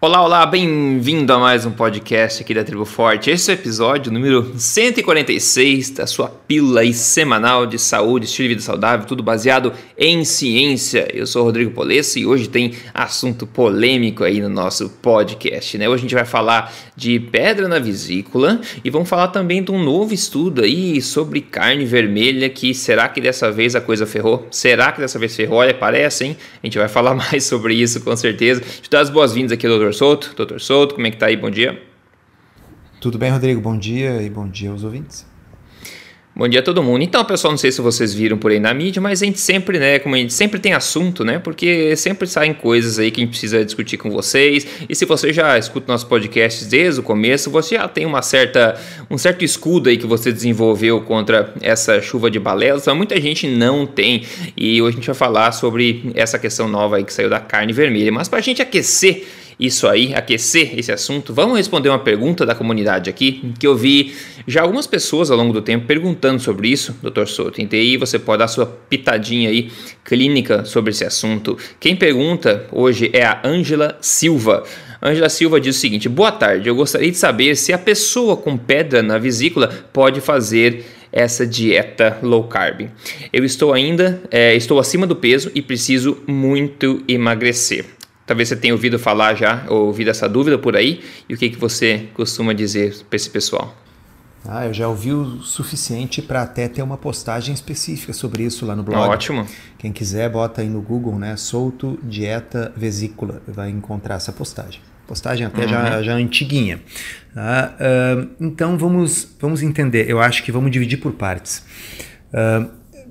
Olá, olá, bem-vindo a mais um podcast aqui da Tribo Forte. Esse é o episódio número 146 da sua pílula semanal de saúde, estilo de vida saudável, tudo baseado em ciência. Eu sou o Rodrigo Polesso e hoje tem assunto polêmico aí no nosso podcast, né? Hoje a gente vai falar de pedra na vesícula e vamos falar também de um novo estudo aí sobre carne vermelha que será que dessa vez a coisa ferrou? Será que dessa vez ferrou? Olha, parece, hein? A gente vai falar mais sobre isso com certeza. Te dar as boas-vindas aqui, doutor Souto. Doutor Souto, como é que tá aí? Bom dia. Tudo bem, Rodrigo? Bom dia e bom dia aos ouvintes. Bom dia a todo mundo. Então, pessoal, não sei se vocês viram por aí na mídia, mas a gente sempre, né, como a gente sempre tem assunto, né, porque sempre saem coisas aí que a gente precisa discutir com vocês. E se você já escuta nossos podcasts desde o começo, você já tem uma certa, um certo escudo aí que você desenvolveu contra essa chuva de balelas. Mas muita gente não tem. E hoje a gente vai falar sobre essa questão nova aí que saiu da carne vermelha. Mas para a gente aquecer isso aí, aquecer esse assunto, vamos responder uma pergunta da comunidade aqui, que eu vi já algumas pessoas ao longo do tempo perguntando sobre isso, Dr. Souto. E aí você pode dar sua pitadinha aí clínica sobre esse assunto. Quem pergunta hoje é a Ângela Silva. Ângela Silva diz o seguinte: Boa tarde, eu gostaria de saber se a pessoa com pedra na vesícula pode fazer essa dieta low carb. Eu estou ainda, é, estou acima do peso e preciso muito emagrecer. Talvez você tenha ouvido falar já, ou ouvido essa dúvida por aí, e o que, que você costuma dizer para esse pessoal? Ah, eu já ouvi o suficiente para até ter uma postagem específica sobre isso lá no blog. Ótimo. Quem quiser, bota aí no Google, né? Solto dieta vesícula, vai encontrar essa postagem. Postagem até uhum. já, já antiguinha. Tá? Uh, então vamos, vamos entender. Eu acho que vamos dividir por partes. Uh,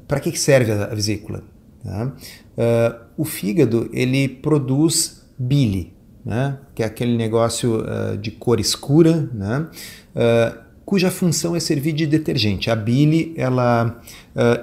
para que serve a vesícula? Tá? Uh, o fígado ele produz bile, né? que é aquele negócio uh, de cor escura, né? Uh, cuja função é servir de detergente. A bile ela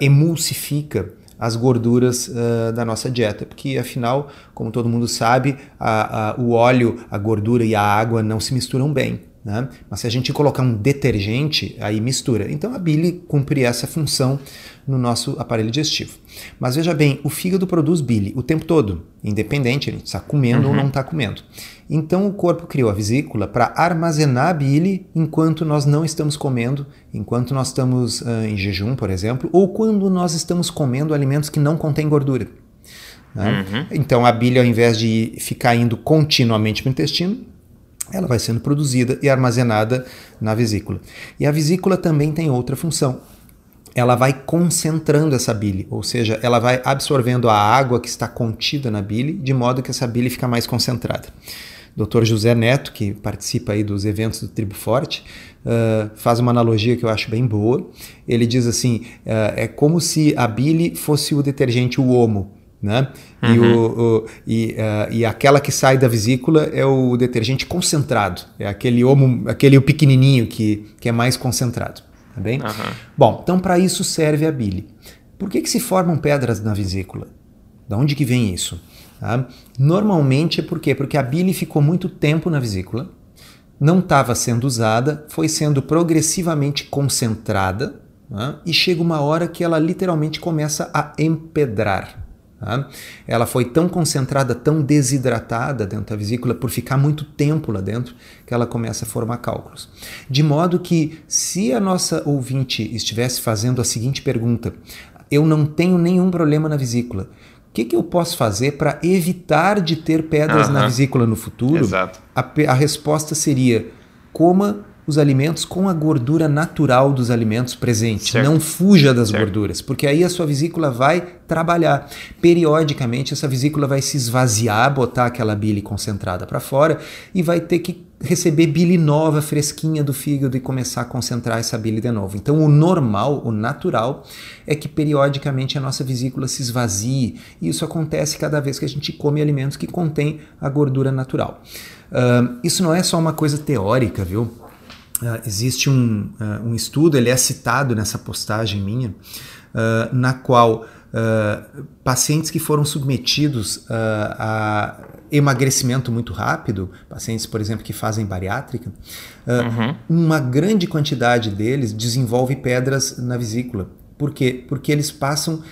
emulsifica as gorduras da nossa dieta, porque afinal, como todo mundo sabe, a, a, o óleo, a gordura e a água não se misturam bem. Né? Mas se a gente colocar um detergente, aí mistura. Então a bile cumpre essa função no nosso aparelho digestivo. Mas veja bem, o fígado produz bile o tempo todo, independente, gente está comendo uhum. ou não está comendo. Então o corpo criou a vesícula para armazenar a bile enquanto nós não estamos comendo, enquanto nós estamos uh, em jejum, por exemplo, ou quando nós estamos comendo alimentos que não contêm gordura. Né? Uhum. Então a bile, ao invés de ficar indo continuamente para o intestino, ela vai sendo produzida e armazenada na vesícula. E a vesícula também tem outra função. Ela vai concentrando essa bile, ou seja, ela vai absorvendo a água que está contida na bile, de modo que essa bile fica mais concentrada. Dr. José Neto, que participa aí dos eventos do Tribo Forte, uh, faz uma analogia que eu acho bem boa. Ele diz assim: uh, é como se a bile fosse o detergente, o homo né? Uhum. E, o, o e, uh, e, aquela que sai da vesícula é o detergente concentrado, é aquele homo, aquele pequenininho que, que é mais concentrado, tá bem? Uhum. Bom, então para isso serve a bile. Por que, que se formam pedras na vesícula? Da onde que vem isso? Tá? Normalmente é por quê? Porque a bile ficou muito tempo na vesícula, não estava sendo usada, foi sendo progressivamente concentrada né? e chega uma hora que ela literalmente começa a empedrar. Tá? Ela foi tão concentrada, tão desidratada dentro da vesícula por ficar muito tempo lá dentro que ela começa a formar cálculos. De modo que, se a nossa ouvinte estivesse fazendo a seguinte pergunta: Eu não tenho nenhum problema na vesícula. O que, que eu posso fazer para evitar de ter pedras na vesícula no futuro? Exato. A, a resposta seria: coma os alimentos com a gordura natural dos alimentos presentes. Certo. Não fuja das certo. gorduras, porque aí a sua vesícula vai trabalhar. Periodicamente, essa vesícula vai se esvaziar, botar aquela bile concentrada para fora e vai ter que receber bile nova, fresquinha do fígado e começar a concentrar essa bile de novo. Então, o normal, o natural, é que periodicamente a nossa vesícula se esvazie. E isso acontece cada vez que a gente come alimentos que contêm a gordura natural. Uh, isso não é só uma coisa teórica, viu? Uh, existe um, uh, um estudo, ele é citado nessa postagem minha, uh, na qual pacientes que foram submetidos a emagrecimento muito rápido, pacientes, por exemplo, que fazem bariátrica, uhum. uma grande quantidade deles desenvolve pedras na vesícula. Por quê? Porque eles passam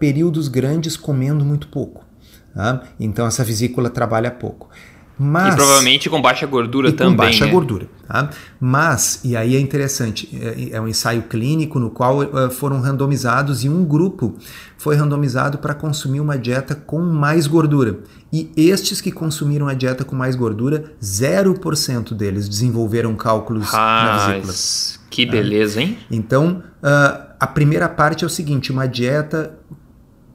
períodos grandes comendo muito pouco. Tá? Então essa vesícula trabalha pouco. Mas, e provavelmente com baixa gordura também. Com baixa né? gordura. Tá? Mas, e aí é interessante, é, é um ensaio clínico no qual uh, foram randomizados e um grupo foi randomizado para consumir uma dieta com mais gordura. E estes que consumiram a dieta com mais gordura, 0% deles desenvolveram cálculos na vesícula. Que beleza, hein? Então, uh, a primeira parte é o seguinte: uma dieta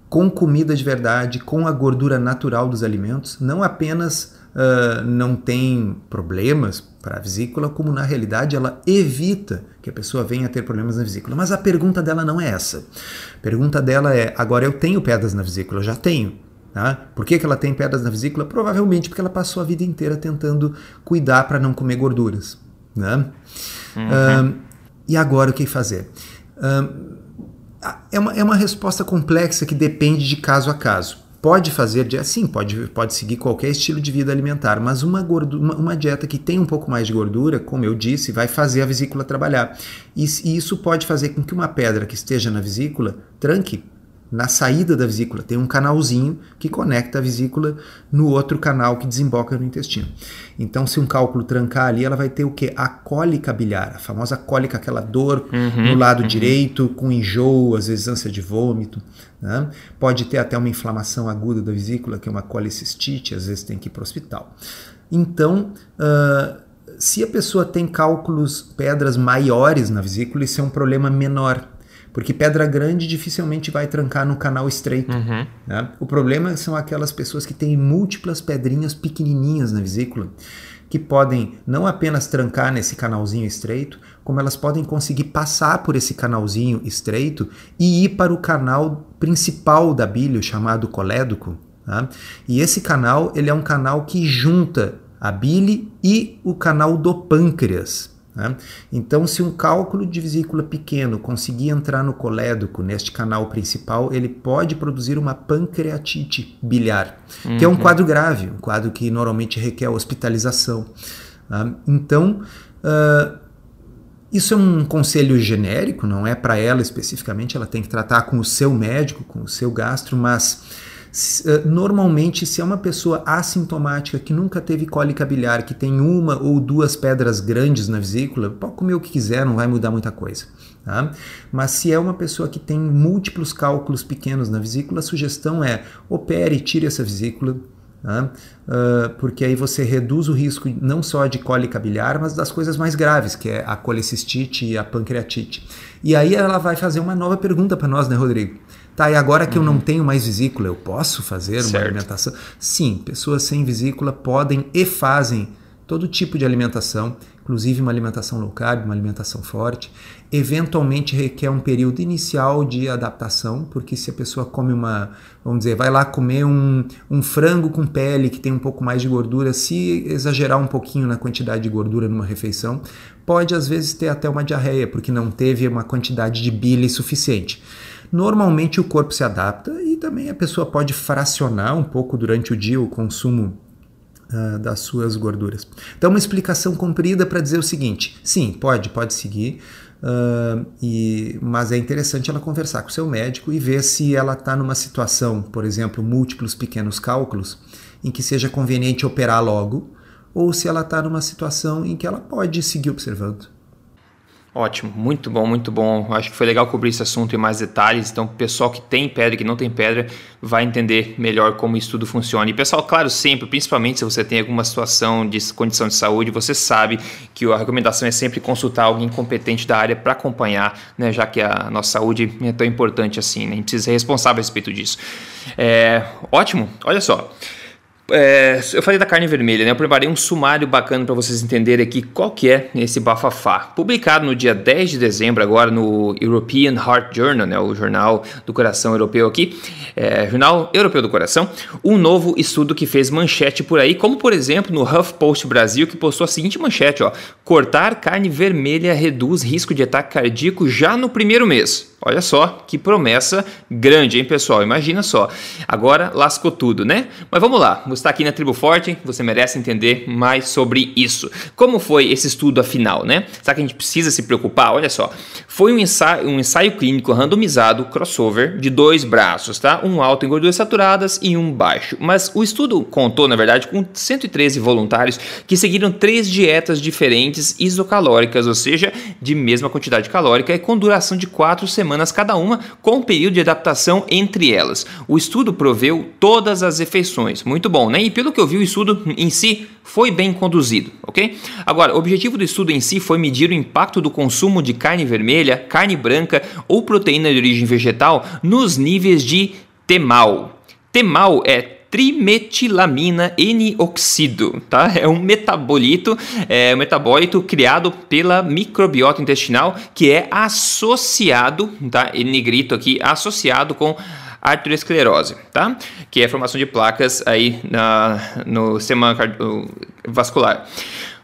com comida de verdade, com a gordura natural dos alimentos, não apenas uh, não tem problemas para a vesícula, como na realidade ela evita que a pessoa venha a ter problemas na vesícula. Mas a pergunta dela não é essa. A pergunta dela é: agora eu tenho pedras na vesícula? Eu já tenho. Tá? Por que, que ela tem pedras na vesícula? Provavelmente porque ela passou a vida inteira tentando cuidar para não comer gorduras. Né? Uhum. e agora o que fazer? é, uma, é uma resposta complexa que depende de caso a caso. Pode fazer, sim, pode, pode seguir qualquer estilo de vida alimentar, mas uma, gordura, uma, uma, dieta que tem um pouco mais de gordura, como eu disse, vai fazer a vesícula trabalhar. E, e isso pode fazer com que uma pedra que esteja na vesícula tranque na saída da vesícula. Tem um canalzinho que conecta a vesícula no outro canal que desemboca no intestino. Então, se um cálculo trancar ali, ela vai ter o que? A cólica biliar, a famosa cólica, aquela dor uhum, no lado uhum. direito, com enjoo, às vezes ânsia de vômito. Né? Pode ter até uma inflamação aguda da vesícula, que é uma colicistite, às vezes tem que ir para o hospital. Então, uh, se a pessoa tem cálculos, pedras maiores na vesícula, isso é um problema menor porque pedra grande dificilmente vai trancar no canal estreito. Uhum. Né? O problema são aquelas pessoas que têm múltiplas pedrinhas pequenininhas na vesícula, que podem não apenas trancar nesse canalzinho estreito, como elas podem conseguir passar por esse canalzinho estreito e ir para o canal principal da bile, chamado colédoco. Tá? E esse canal ele é um canal que junta a bile e o canal do pâncreas. Né? Então, se um cálculo de vesícula pequeno conseguir entrar no colédoco, neste canal principal, ele pode produzir uma pancreatite biliar, uhum. que é um uhum. quadro grave, um quadro que normalmente requer hospitalização. Né? Então, uh, isso é um conselho genérico, não é para ela especificamente, ela tem que tratar com o seu médico, com o seu gastro, mas normalmente, se é uma pessoa assintomática que nunca teve cólica biliar, que tem uma ou duas pedras grandes na vesícula, pode comer o que quiser, não vai mudar muita coisa. Tá? Mas se é uma pessoa que tem múltiplos cálculos pequenos na vesícula, a sugestão é opere, tire essa vesícula. Uh, porque aí você reduz o risco não só de cólica biliar, mas das coisas mais graves, que é a colecistite e a pancreatite. E aí ela vai fazer uma nova pergunta para nós, né, Rodrigo? Tá, e agora que uhum. eu não uhum. tenho mais vesícula, eu posso fazer certo. uma alimentação? Sim, pessoas sem vesícula podem e fazem todo tipo de alimentação, inclusive uma alimentação low carb, uma alimentação forte. Eventualmente requer um período inicial de adaptação, porque se a pessoa come uma, vamos dizer, vai lá comer um, um frango com pele que tem um pouco mais de gordura, se exagerar um pouquinho na quantidade de gordura numa refeição, pode às vezes ter até uma diarreia, porque não teve uma quantidade de bile suficiente. Normalmente o corpo se adapta e também a pessoa pode fracionar um pouco durante o dia o consumo uh, das suas gorduras. Então, uma explicação comprida para dizer o seguinte: sim, pode, pode seguir. Uh, e, mas é interessante ela conversar com o seu médico e ver se ela está numa situação, por exemplo, múltiplos pequenos cálculos, em que seja conveniente operar logo, ou se ela está numa situação em que ela pode seguir observando. Ótimo, muito bom, muito bom. Acho que foi legal cobrir esse assunto em mais detalhes. Então, o pessoal que tem pedra e que não tem pedra vai entender melhor como isso tudo funciona. E, pessoal, claro, sempre, principalmente se você tem alguma situação de condição de saúde, você sabe que a recomendação é sempre consultar alguém competente da área para acompanhar, né, já que a nossa saúde é tão importante assim. Né? A gente precisa ser responsável a respeito disso. É, ótimo, olha só. É, eu falei da carne vermelha, né? Eu preparei um sumário bacana para vocês entenderem aqui qual que é esse bafafá. Publicado no dia 10 de dezembro, agora no European Heart Journal, né? O jornal do coração europeu aqui, é, Jornal Europeu do Coração, um novo estudo que fez manchete por aí, como por exemplo no HuffPost Brasil, que postou a seguinte manchete, ó. Cortar carne vermelha reduz risco de ataque cardíaco já no primeiro mês. Olha só que promessa grande, hein, pessoal? Imagina só. Agora lascou tudo, né? Mas vamos lá. Você está aqui na Tribo Forte, você merece entender mais sobre isso. Como foi esse estudo afinal, né? Será que a gente precisa se preocupar? Olha só. Foi um ensaio, um ensaio clínico randomizado crossover de dois braços, tá? Um alto em gorduras saturadas e um baixo. Mas o estudo contou, na verdade, com 113 voluntários que seguiram três dietas diferentes isocalóricas, ou seja, de mesma quantidade calórica e com duração de quatro semanas cada uma, com um período de adaptação entre elas. O estudo proveu todas as refeições. Muito bom, né? E pelo que eu vi, o estudo em si foi bem conduzido, ok? Agora, o objetivo do estudo em si foi medir o impacto do consumo de carne vermelha, carne branca ou proteína de origem vegetal nos níveis de temal. Temal é trimetilamina N-oxido, tá? É um metabolito, é um metabólito criado pela microbiota intestinal que é associado, tá? Em negrito aqui, associado com arteriosclerose, tá? Que é a formação de placas aí na, no sistema vascular.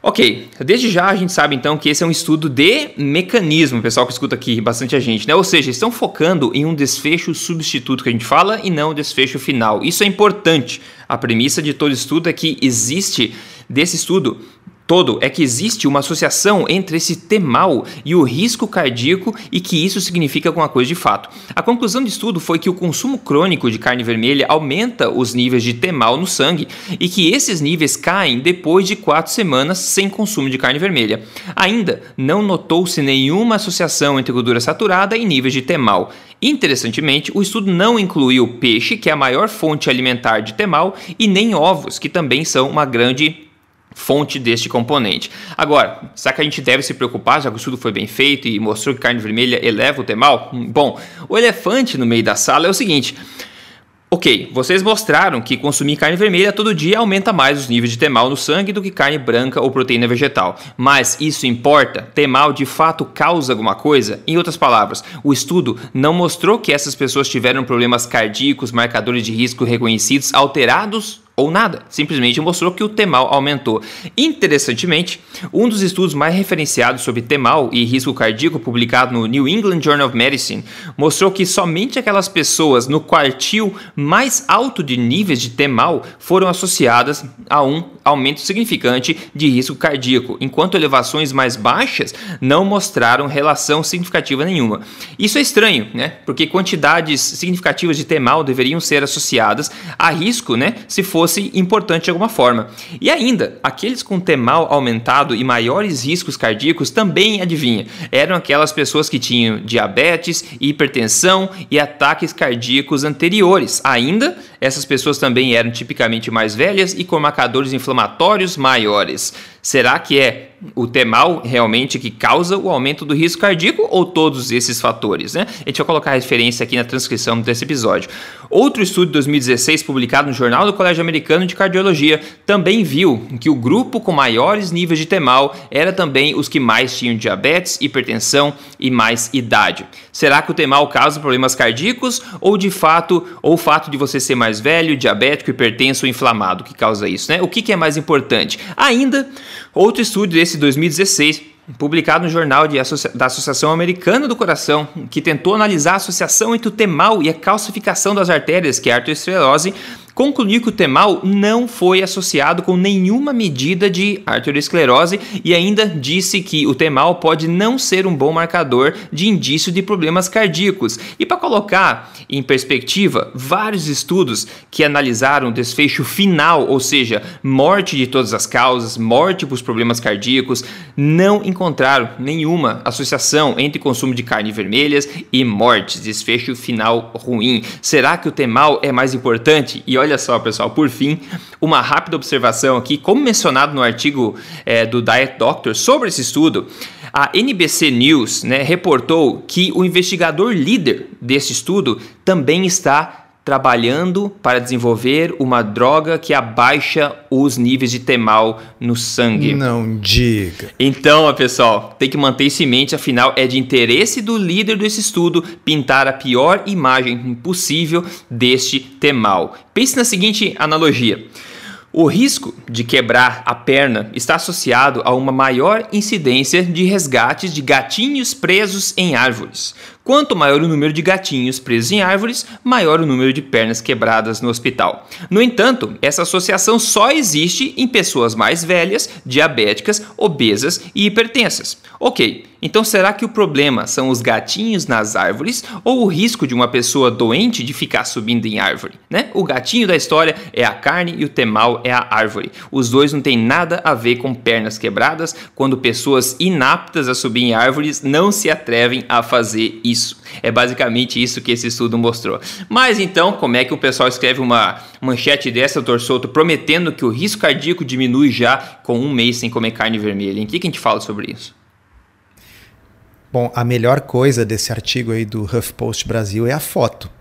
Ok, desde já a gente sabe então que esse é um estudo de mecanismo, pessoal que escuta aqui bastante a gente, né? Ou seja, estão focando em um desfecho substituto que a gente fala e não desfecho final. Isso é importante. A premissa de todo estudo é que existe desse estudo todo é que existe uma associação entre esse temal e o risco cardíaco e que isso significa alguma coisa de fato. A conclusão do estudo foi que o consumo crônico de carne vermelha aumenta os níveis de temal no sangue e que esses níveis caem depois de quatro semanas sem consumo de carne vermelha. Ainda não notou-se nenhuma associação entre gordura saturada e níveis de temal. Interessantemente, o estudo não incluiu peixe, que é a maior fonte alimentar de temal, e nem ovos, que também são uma grande fonte deste componente. Agora, será que a gente deve se preocupar, já que o estudo foi bem feito e mostrou que carne vermelha eleva o temal? Bom, o elefante no meio da sala é o seguinte. Ok, vocês mostraram que consumir carne vermelha todo dia aumenta mais os níveis de temal no sangue do que carne branca ou proteína vegetal. Mas isso importa? Temal de fato causa alguma coisa? Em outras palavras, o estudo não mostrou que essas pessoas tiveram problemas cardíacos, marcadores de risco reconhecidos alterados ou nada, simplesmente mostrou que o temal aumentou. Interessantemente, um dos estudos mais referenciados sobre temal e risco cardíaco, publicado no New England Journal of Medicine, mostrou que somente aquelas pessoas no quartil mais alto de níveis de temal foram associadas a um aumento significante de risco cardíaco, enquanto elevações mais baixas não mostraram relação significativa nenhuma. Isso é estranho, né? Porque quantidades significativas de temal deveriam ser associadas a risco, né? Se for fosse importante de alguma forma. E ainda, aqueles com temal aumentado e maiores riscos cardíacos também, adivinha, eram aquelas pessoas que tinham diabetes, hipertensão e ataques cardíacos anteriores. Ainda, essas pessoas também eram tipicamente mais velhas e com marcadores inflamatórios maiores. Será que é o temal realmente que causa o aumento do risco cardíaco ou todos esses fatores? Né? A gente vai colocar a referência aqui na transcrição desse episódio. Outro estudo de 2016, publicado no Jornal do Colégio Americano de Cardiologia, também viu que o grupo com maiores níveis de temal era também os que mais tinham diabetes, hipertensão e mais idade. Será que o temal causa problemas cardíacos ou de fato, ou o fato de você ser mais velho, diabético, hipertenso ou inflamado que causa isso? Né? O que, que é mais importante? Ainda Outro estudo desse 2016, publicado no Jornal Associa da Associação Americana do Coração, que tentou analisar a associação entre o temal e a calcificação das artérias, que é a arteriosclerose, concluiu que o temal não foi associado com nenhuma medida de arteriosclerose e ainda disse que o temal pode não ser um bom marcador de indício de problemas cardíacos. E para colocar em perspectiva, vários estudos que analisaram o desfecho final, ou seja, morte de todas as causas, morte por problemas cardíacos, não encontraram nenhuma associação entre consumo de carne vermelhas e mortes, desfecho final ruim. Será que o temal é mais importante? E olha olha só, pessoal, por fim, uma rápida observação aqui, como mencionado no artigo é, do Diet Doctor sobre esse estudo, a NBC News né, reportou que o investigador líder desse estudo também está trabalhando para desenvolver uma droga que abaixa os níveis de temal no sangue. Não diga. Então, pessoal, tem que manter isso em mente, afinal é de interesse do líder desse estudo pintar a pior imagem possível deste temal. Pense na seguinte analogia. O risco de quebrar a perna está associado a uma maior incidência de resgates de gatinhos presos em árvores. Quanto maior o número de gatinhos presos em árvores, maior o número de pernas quebradas no hospital. No entanto, essa associação só existe em pessoas mais velhas, diabéticas, obesas e hipertensas. Ok, então será que o problema são os gatinhos nas árvores ou o risco de uma pessoa doente de ficar subindo em árvore? Né? O gatinho da história é a carne e o temal é a árvore. Os dois não têm nada a ver com pernas quebradas quando pessoas inaptas a subir em árvores não se atrevem a fazer isso. É basicamente isso que esse estudo mostrou. Mas então, como é que o pessoal escreve uma manchete dessa, doutor Souto, prometendo que o risco cardíaco diminui já com um mês sem comer carne vermelha? Em que, que a gente fala sobre isso? Bom, a melhor coisa desse artigo aí do HuffPost Brasil é a foto.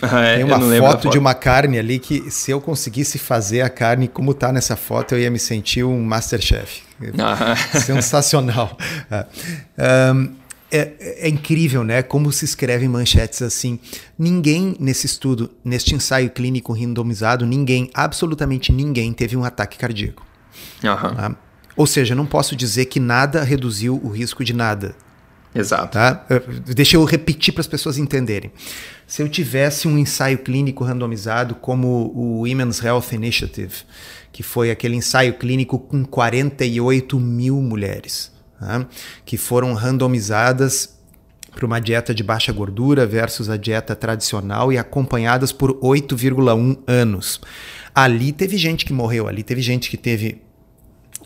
Ah, é? Tem uma foto, foto, de uma carne ali que se eu conseguisse fazer a carne como está nessa foto, eu ia me sentir um Masterchef. Ah. Sensacional. um, é, é, incrível, né? Como se escrevem manchetes assim. Ninguém nesse estudo, neste ensaio clínico randomizado, ninguém, absolutamente ninguém, teve um ataque cardíaco. Uhum. Tá? Ou seja, não posso dizer que nada reduziu o risco de nada. Exato. Tá? Deixa eu repetir para as pessoas entenderem. Se eu tivesse um ensaio clínico randomizado como o Women's Health Initiative, que foi aquele ensaio clínico com 48 mil mulheres né, que foram randomizadas para uma dieta de baixa gordura versus a dieta tradicional e acompanhadas por 8,1 anos. Ali teve gente que morreu, ali teve gente que teve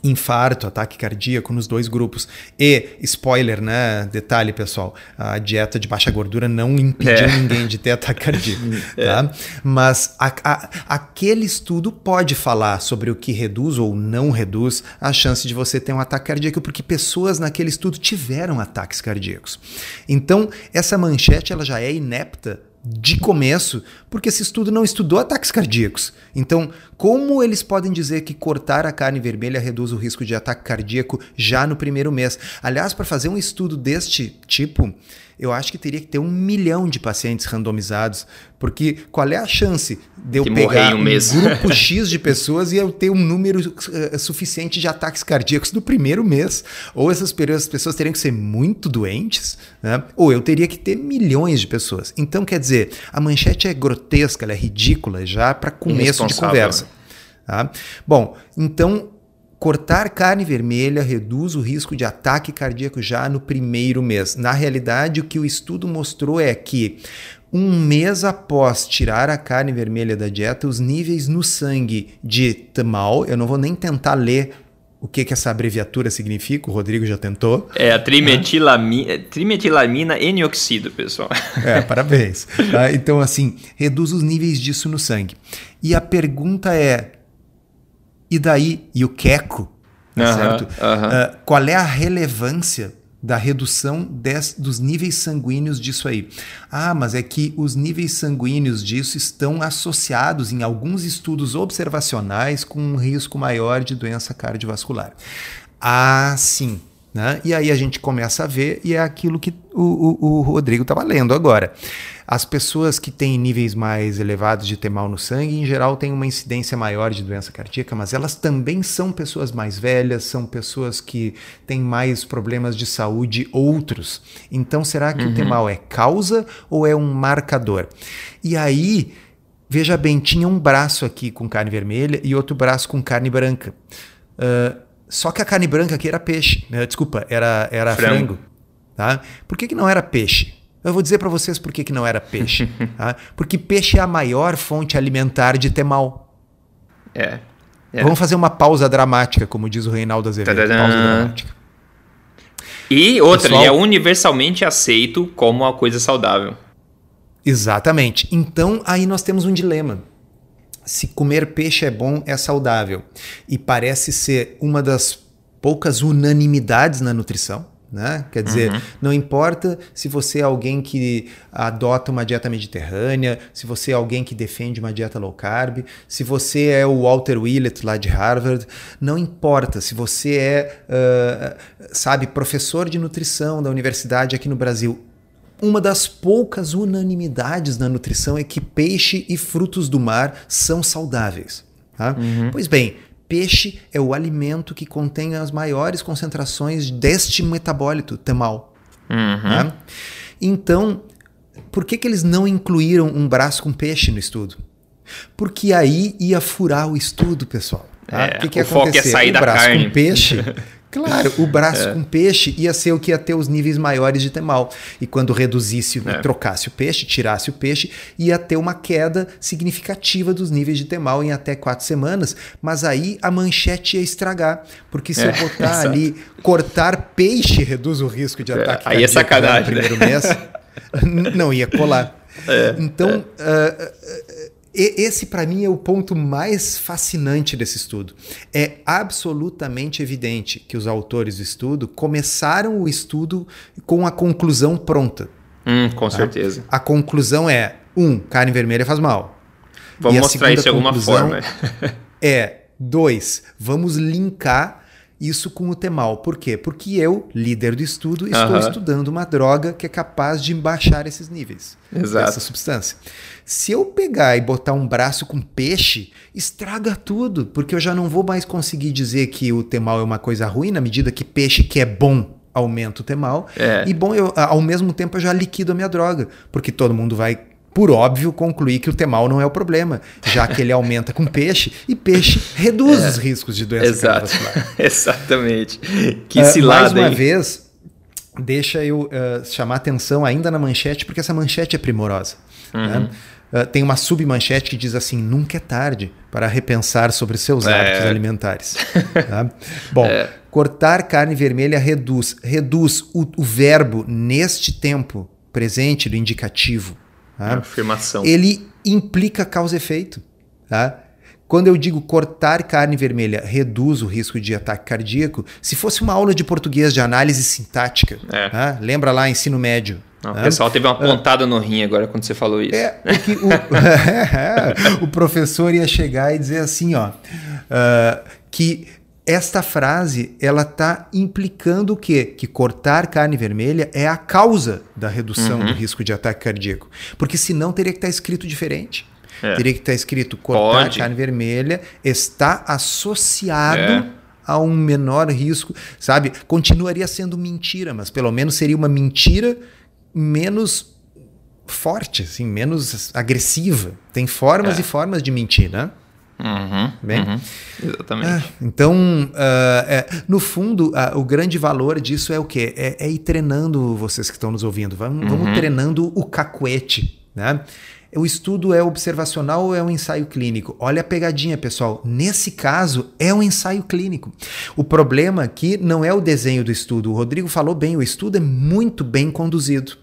infarto, ataque cardíaco nos dois grupos. E, spoiler, né? Detalhe, pessoal, a dieta de baixa gordura não impediu é. ninguém de ter ataque cardíaco. É. Tá? Mas a, a, aquele estudo pode falar sobre o que reduz ou não reduz a chance de você ter um ataque cardíaco, porque pessoas naquele estudo tiveram ataques cardíacos. Então, essa manchete ela já é inepta de começo, porque esse estudo não estudou ataques cardíacos. Então, como eles podem dizer que cortar a carne vermelha reduz o risco de ataque cardíaco já no primeiro mês? Aliás, para fazer um estudo deste tipo, eu acho que teria que ter um milhão de pacientes randomizados, porque qual é a chance de eu que pegar um, um grupo X de pessoas e eu ter um número uh, suficiente de ataques cardíacos no primeiro mês? Ou essas pessoas teriam que ser muito doentes, né? ou eu teria que ter milhões de pessoas. Então, quer dizer, a manchete é grotesca, ela é ridícula já para começo de conversa. Tá? Bom, então Cortar carne vermelha reduz o risco de ataque cardíaco já no primeiro mês. Na realidade, o que o estudo mostrou é que um mês após tirar a carne vermelha da dieta, os níveis no sangue de TMAL, eu não vou nem tentar ler o que, que essa abreviatura significa, o Rodrigo já tentou. É a trimetilamina, trimetilamina N-oxido, pessoal. É, parabéns. Tá? Então, assim, reduz os níveis disso no sangue. E a pergunta é: e daí, e o queco, tá certo? Uh, qual é a relevância da redução des, dos níveis sanguíneos disso aí? Ah, mas é que os níveis sanguíneos disso estão associados em alguns estudos observacionais com um risco maior de doença cardiovascular. Ah, sim. Né? E aí a gente começa a ver, e é aquilo que o, o, o Rodrigo estava lendo agora. As pessoas que têm níveis mais elevados de temal no sangue, em geral, têm uma incidência maior de doença cardíaca, mas elas também são pessoas mais velhas, são pessoas que têm mais problemas de saúde outros. Então, será que uhum. o temal é causa ou é um marcador? E aí, veja bem, tinha um braço aqui com carne vermelha e outro braço com carne branca. Uh, só que a carne branca aqui era peixe, né? desculpa, era, era frango. frango tá? Por que, que não era peixe? Eu vou dizer para vocês por que, que não era peixe. tá? Porque peixe é a maior fonte alimentar de temal. É, é. Vamos fazer uma pausa dramática, como diz o Reinaldo Azevedo. Tadadã. Pausa dramática. E outra, Pessoal, ele é universalmente aceito como uma coisa saudável. Exatamente. Então aí nós temos um dilema. Se comer peixe é bom, é saudável. E parece ser uma das poucas unanimidades na nutrição. Né? Quer dizer, uhum. não importa se você é alguém que adota uma dieta mediterrânea, se você é alguém que defende uma dieta low carb, se você é o Walter Willett lá de Harvard, não importa se você é, uh, sabe, professor de nutrição da universidade aqui no Brasil. Uma das poucas unanimidades na nutrição é que peixe e frutos do mar são saudáveis. Tá? Uhum. Pois bem, peixe é o alimento que contém as maiores concentrações deste metabólito, temal. Uhum. Né? Então, por que, que eles não incluíram um braço com peixe no estudo? Porque aí ia furar o estudo, pessoal. Tá? É, o que, que acontecer? Foco é sair o braço com peixe Claro, o braço é. com peixe ia ser o que ia ter os níveis maiores de temal. E quando reduzisse, é. trocasse o peixe, tirasse o peixe, ia ter uma queda significativa dos níveis de temal em até quatro semanas. Mas aí a manchete ia estragar. Porque se é, eu botar ali, cortar peixe reduz o risco de é, ataque aí é sacanagem, no primeiro né? mês, não ia colar. É, então, uh, esse, para mim, é o ponto mais fascinante desse estudo. É absolutamente evidente que os autores do estudo começaram o estudo com a conclusão pronta. Hum, com tá? certeza. A conclusão é: um, carne vermelha faz mal. Vamos mostrar isso de alguma forma. é: dois, vamos linkar isso com o temal. Por quê? Porque eu, líder do estudo, estou estudando uma droga que é capaz de baixar esses níveis Exato. dessa substância. Se eu pegar e botar um braço com peixe, estraga tudo, porque eu já não vou mais conseguir dizer que o temal é uma coisa ruim, na medida que peixe que é bom aumenta o temal. É. E bom, eu, ao mesmo tempo eu já liquido a minha droga, porque todo mundo vai por óbvio, concluir que o temal não é o problema, já que ele aumenta com peixe e peixe reduz é, os riscos de doença exato, cardiovascular. Exatamente. Que uh, cilada, Mais uma hein? vez, deixa eu uh, chamar atenção ainda na manchete, porque essa manchete é primorosa. Uhum. Né? Uh, tem uma submanchete que diz assim: nunca é tarde para repensar sobre seus é. hábitos alimentares. tá? Bom, é. cortar carne vermelha reduz, reduz o, o verbo neste tempo presente do indicativo Tá? Afirmação. Ele implica causa e efeito. Tá? Quando eu digo cortar carne vermelha reduz o risco de ataque cardíaco, se fosse uma aula de português de análise sintática, é. tá? lembra lá, ensino médio. Não, o pessoal teve uma pontada no rim agora quando você falou isso. É, porque o, o professor ia chegar e dizer assim, ó, uh, que esta frase ela está implicando o quê? Que cortar carne vermelha é a causa da redução uhum. do risco de ataque cardíaco. Porque senão teria que estar tá escrito diferente. É. Teria que estar tá escrito cortar Pode. carne vermelha está associado é. a um menor risco, sabe? Continuaria sendo mentira, mas pelo menos seria uma mentira menos forte, assim, menos agressiva. Tem formas é. e formas de mentir, né? Uhum, Bem? Uhum, exatamente. Ah, então, uh, é, no fundo, uh, o grande valor disso é o quê? É, é ir treinando vocês que estão nos ouvindo. Vamos, uhum. vamos treinando o cacuete, né? O estudo é observacional ou é um ensaio clínico? Olha a pegadinha, pessoal. Nesse caso, é um ensaio clínico. O problema aqui não é o desenho do estudo. O Rodrigo falou bem, o estudo é muito bem conduzido.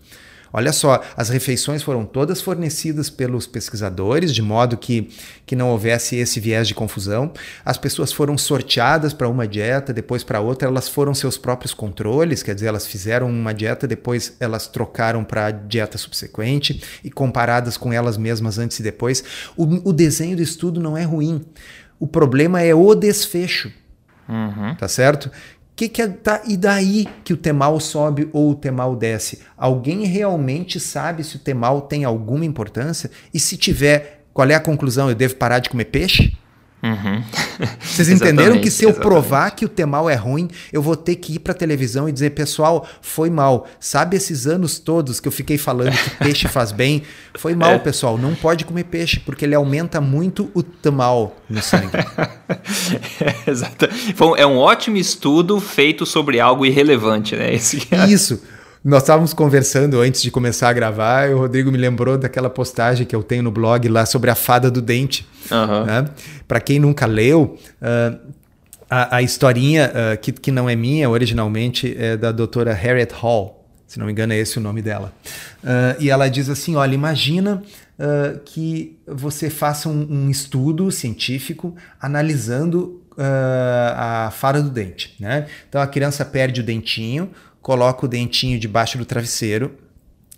Olha só, as refeições foram todas fornecidas pelos pesquisadores, de modo que, que não houvesse esse viés de confusão. As pessoas foram sorteadas para uma dieta, depois para outra, elas foram seus próprios controles, quer dizer, elas fizeram uma dieta, depois elas trocaram para a dieta subsequente e comparadas com elas mesmas antes e depois. O, o desenho do estudo não é ruim. O problema é o desfecho. Uhum. Tá certo? Que, que é, tá, e daí que o temal sobe ou o temal desce? Alguém realmente sabe se o temal tem alguma importância? E se tiver, qual é a conclusão? Eu devo parar de comer peixe? Uhum. Vocês entenderam que se eu exatamente. provar que o temal é ruim, eu vou ter que ir para televisão e dizer, pessoal, foi mal. Sabe esses anos todos que eu fiquei falando que peixe faz bem? Foi mal, é. pessoal. Não pode comer peixe porque ele aumenta muito o temal no sangue. é, exato. É um ótimo estudo feito sobre algo irrelevante, né? Esse... É Isso. Nós estávamos conversando antes de começar a gravar e o Rodrigo me lembrou daquela postagem que eu tenho no blog lá sobre a fada do dente. Uhum. Né? Para quem nunca leu, uh, a, a, historinha, uh, que, que não é minha originalmente, é da doutora Harriet Hall. Se não me engano, é esse o nome dela. Uh, e ela diz assim: olha, imagina que você faça um, um estudo científico analisando uh, a fada do dente. Né? Então a criança perde o dentinho, coloca o dentinho debaixo do travesseiro.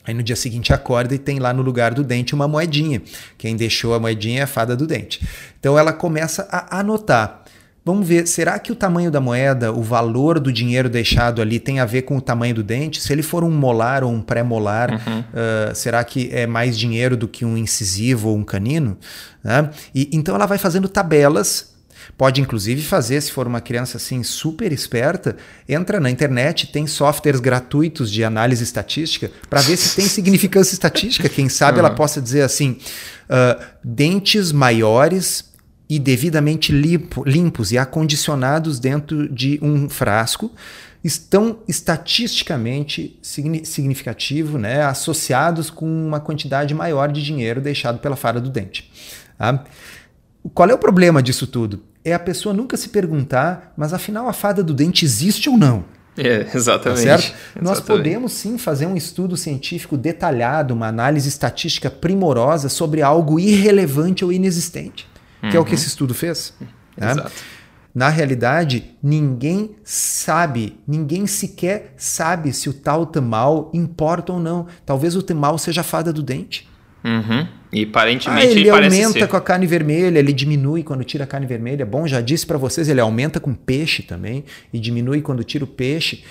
Aí no dia seguinte acorda e tem lá no lugar do dente uma moedinha. Quem deixou a moedinha é a fada do dente. Então ela começa a anotar. Vamos ver, será que o tamanho da moeda, o valor do dinheiro deixado ali tem a ver com o tamanho do dente? Se ele for um molar ou um pré-molar, uhum. uh, será que é mais dinheiro do que um incisivo ou um canino? Né? E, então ela vai fazendo tabelas Pode inclusive fazer, se for uma criança assim super esperta, entra na internet, tem softwares gratuitos de análise estatística para ver se tem significância estatística. Quem sabe uhum. ela possa dizer assim: uh, dentes maiores e devidamente limpo, limpos e acondicionados dentro de um frasco estão estatisticamente significativo, né, associados com uma quantidade maior de dinheiro deixado pela fara do dente. Tá? Qual é o problema disso tudo? É a pessoa nunca se perguntar, mas afinal a fada do dente existe ou não? É, exatamente. Tá certo? Nós podemos sim fazer um estudo científico detalhado, uma análise estatística primorosa sobre algo irrelevante ou inexistente, que uhum. é o que uhum. esse estudo fez. Né? Exato. Na realidade, ninguém sabe, ninguém sequer sabe se o tal tamal importa ou não. Talvez o tamal seja a fada do dente. Uhum. E aparentemente ah, ele aumenta ser. com a carne vermelha, ele diminui quando tira a carne vermelha. Bom, já disse para vocês, ele aumenta com peixe também e diminui quando tira o peixe.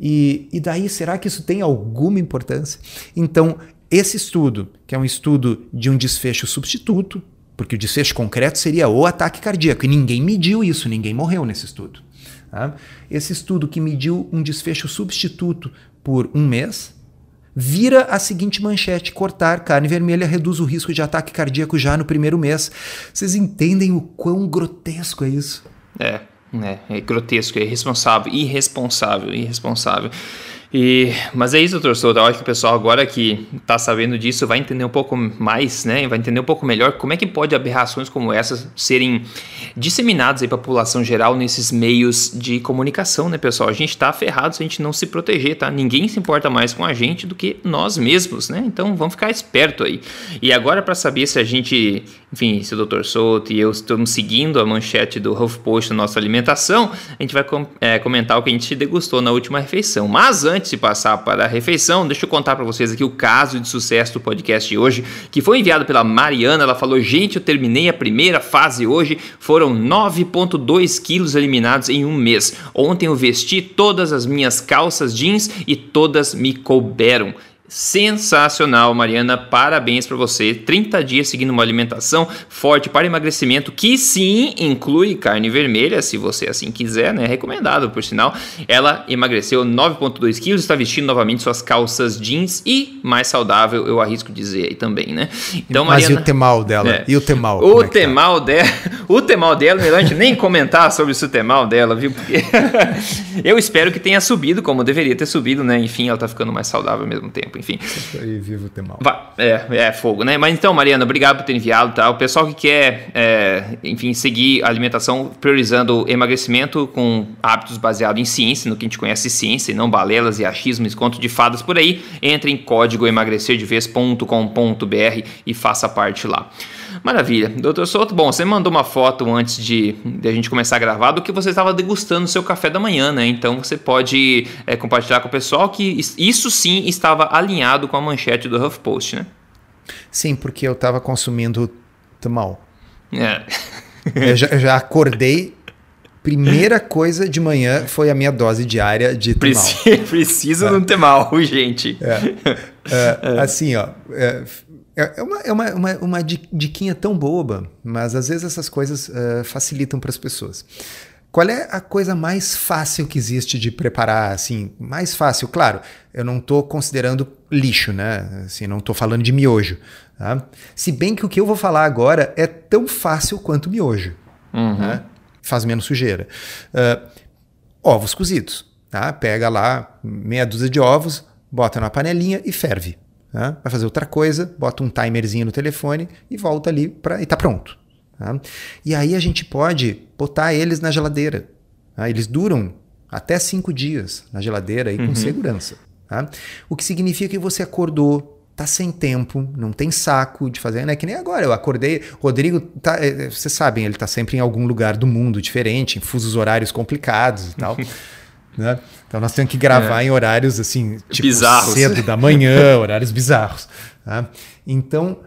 E, e daí, será que isso tem alguma importância? Então, esse estudo, que é um estudo de um desfecho substituto, porque o desfecho concreto seria o ataque cardíaco, e ninguém mediu isso, ninguém morreu nesse estudo. Tá? Esse estudo que mediu um desfecho substituto por um mês, vira a seguinte manchete: cortar carne vermelha reduz o risco de ataque cardíaco já no primeiro mês. Vocês entendem o quão grotesco é isso? É, é, é grotesco, é irresponsável, irresponsável, irresponsável. E, mas é isso, doutor Souto. Eu acho que o pessoal agora que está sabendo disso vai entender um pouco mais, né? Vai entender um pouco melhor como é que pode aberrações como essas serem disseminadas para a população geral nesses meios de comunicação, né, pessoal? A gente está ferrado se a gente não se proteger, tá? Ninguém se importa mais com a gente do que nós mesmos, né? Então vamos ficar esperto aí. E agora para saber se a gente, enfim, se o doutor Souto e eu estamos seguindo a manchete do HuffPost na nossa alimentação, a gente vai com, é, comentar o que a gente degustou na última refeição. Mas antes de passar para a refeição, deixa eu contar para vocês aqui o caso de sucesso do podcast de hoje, que foi enviado pela Mariana. Ela falou: Gente, eu terminei a primeira fase hoje, foram 9,2 quilos eliminados em um mês. Ontem eu vesti todas as minhas calças jeans e todas me couberam. Sensacional, Mariana. Parabéns para você. 30 dias seguindo uma alimentação forte para emagrecimento, que sim inclui carne vermelha, se você assim quiser, né? Recomendado, por sinal. Ela emagreceu 9,2 quilos, está vestindo novamente suas calças jeans e mais saudável, eu arrisco dizer aí também, né? Então, Mas Mariana... e o temal dela? É. E o temal? O é temal tá? dela, o temal dela, melhor a gente nem comentar sobre o temal dela, viu? Porque eu espero que tenha subido como deveria ter subido, né? Enfim, ela tá ficando mais saudável ao mesmo tempo enfim. Mal. é, é fogo, né? Mas então, Mariana, obrigado por ter enviado, tá? O pessoal que quer, é, enfim, seguir a alimentação priorizando emagrecimento com hábitos baseados em ciência, no que a gente conhece ciência, e não balelas e achismos, conto de fadas por aí, entre em código emagrecerdevez.com.br e faça parte lá. Maravilha. Doutor Souto, bom, você mandou uma foto antes de, de, a gente começar a gravar do que você estava degustando o seu café da manhã, né? Então você pode é, compartilhar com o pessoal que isso sim estava alinhado com a manchete do HuffPost, né? Sim, porque eu estava consumindo tamal. É. eu, já, eu já acordei primeira coisa de manhã foi a minha dose diária de temal. Preciso é. de um temal, urgente. É. É, assim, ó, é, é, uma, é uma, uma, uma diquinha tão boba, mas às vezes essas coisas uh, facilitam para as pessoas. Qual é a coisa mais fácil que existe de preparar, assim, mais fácil? Claro, eu não estou considerando lixo, né? Assim, não estou falando de miojo. Tá? Se bem que o que eu vou falar agora é tão fácil quanto miojo. Uhum. Né? Faz menos sujeira. Uh, ovos cozidos. Tá? Pega lá meia dúzia de ovos, bota na panelinha e ferve. Tá? Vai fazer outra coisa, bota um timerzinho no telefone e volta ali pra, e está pronto. Tá? E aí a gente pode botar eles na geladeira. Tá? Eles duram até cinco dias na geladeira e uhum. com segurança. Tá? O que significa que você acordou, tá sem tempo, não tem saco de fazer, né? Que nem agora, eu acordei, Rodrigo, tá, é, é, vocês sabem, ele tá sempre em algum lugar do mundo diferente, em fusos horários complicados e tal. Né? Então nós temos que gravar é. em horários assim, tipo bizarros. cedo da manhã, horários bizarros. Tá? Então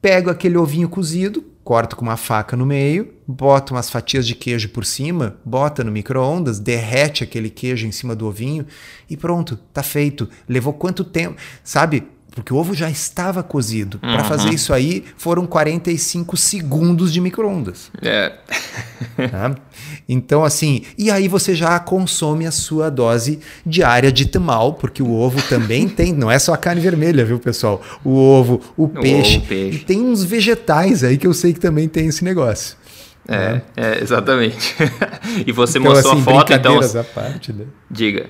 pego aquele ovinho cozido, corto com uma faca no meio, boto umas fatias de queijo por cima, bota no micro-ondas, derrete aquele queijo em cima do ovinho e pronto, tá feito. Levou quanto tempo? Sabe? Porque o ovo já estava cozido. Uhum. Para fazer isso aí, foram 45 segundos de micro-ondas. É. Tá? Então, assim, e aí você já consome a sua dose diária de temal, porque o ovo também tem, não é só a carne vermelha, viu, pessoal? O ovo, o, o peixe, ovo, peixe. E tem uns vegetais aí que eu sei que também tem esse negócio. É, né? é exatamente. e você então, mostrou assim, a foto, então. À parte, né? Diga.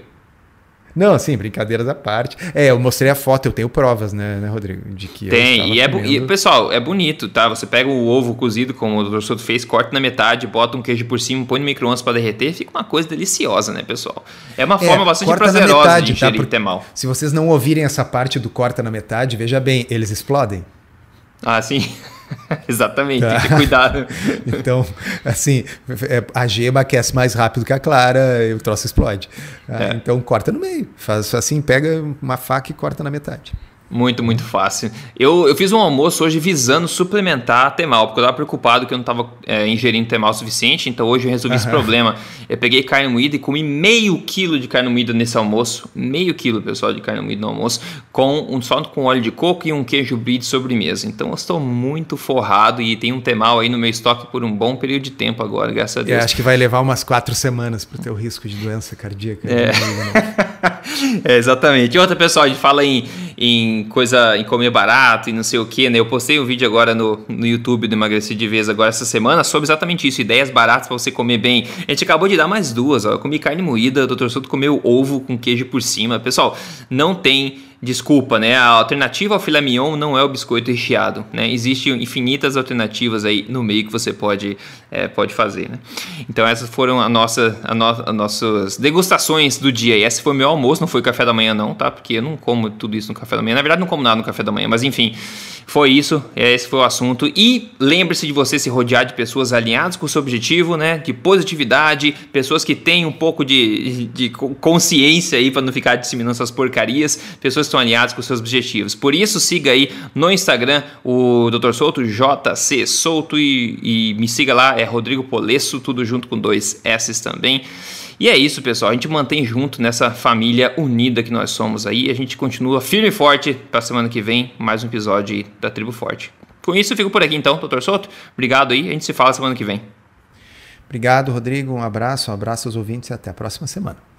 Não, assim, brincadeiras à parte. É, eu mostrei a foto, eu tenho provas, né, né Rodrigo? De que Tem, e, é e, pessoal, é bonito, tá? Você pega o ovo cozido, como o Dr. Soto fez, corta na metade, bota um queijo por cima, põe no micro-ondas para derreter, fica uma coisa deliciosa, né, pessoal? É uma é, forma bastante prazerosa metade, de ingerir tá? mal. Se vocês não ouvirem essa parte do corta na metade, veja bem, eles explodem. Ah, sim. Exatamente, tá. tem que ter cuidado. então, assim, é, a gema aquece mais rápido que a clara e o troço explode. Ah, é. Então, corta no meio. Faz assim, pega uma faca e corta na metade. Muito, muito fácil. Eu, eu fiz um almoço hoje visando suplementar temal, porque eu estava preocupado que eu não estava é, ingerindo temal o suficiente, então hoje eu resolvi uhum. esse problema. Eu peguei carne moída e comi meio quilo de carne moída nesse almoço, meio quilo, pessoal, de carne moída no almoço, com um só com óleo de coco e um queijo brie de sobremesa. Então eu estou muito forrado e tem um temal aí no meu estoque por um bom período de tempo agora, graças a é, Deus. É, acho que vai levar umas quatro semanas para ter o risco de doença cardíaca. É. é, exatamente. Outra, pessoal, a gente fala em, em coisa, em comer barato e não sei o que, né? Eu postei um vídeo agora no, no YouTube do Emagrecer de Vez agora essa semana sobre exatamente isso, ideias baratas para você comer bem. A gente acabou de dar mais duas, ó. Eu comi carne moída, o Dr. Souto comeu ovo com queijo por cima. Pessoal, não tem desculpa, né? A alternativa ao filé mignon não é o biscoito recheado, né? Existem infinitas alternativas aí no meio que você pode, é, pode fazer, né? Então essas foram a nossa, a no, as nossas degustações do dia. E esse foi meu almoço, não foi café da manhã não, tá? Porque eu não como tudo isso no café da manhã. Na verdade não como nada no café da manhã, mas enfim, foi isso. Esse foi o assunto. E lembre-se de você se rodear de pessoas alinhadas com o seu objetivo, né? De positividade, pessoas que têm um pouco de, de consciência aí para não ficar disseminando essas porcarias, pessoas estão alinhados com seus objetivos. Por isso, siga aí no Instagram o Dr. Souto, JC Souto, e, e me siga lá, é Rodrigo Polesso, tudo junto com dois S também. E é isso, pessoal. A gente mantém junto nessa família unida que nós somos aí. A gente continua firme e forte para semana que vem, mais um episódio da Tribo Forte. Com isso, eu fico por aqui então, Dr. Souto. Obrigado aí. A gente se fala semana que vem. Obrigado, Rodrigo. Um abraço, um abraço aos ouvintes e até a próxima semana.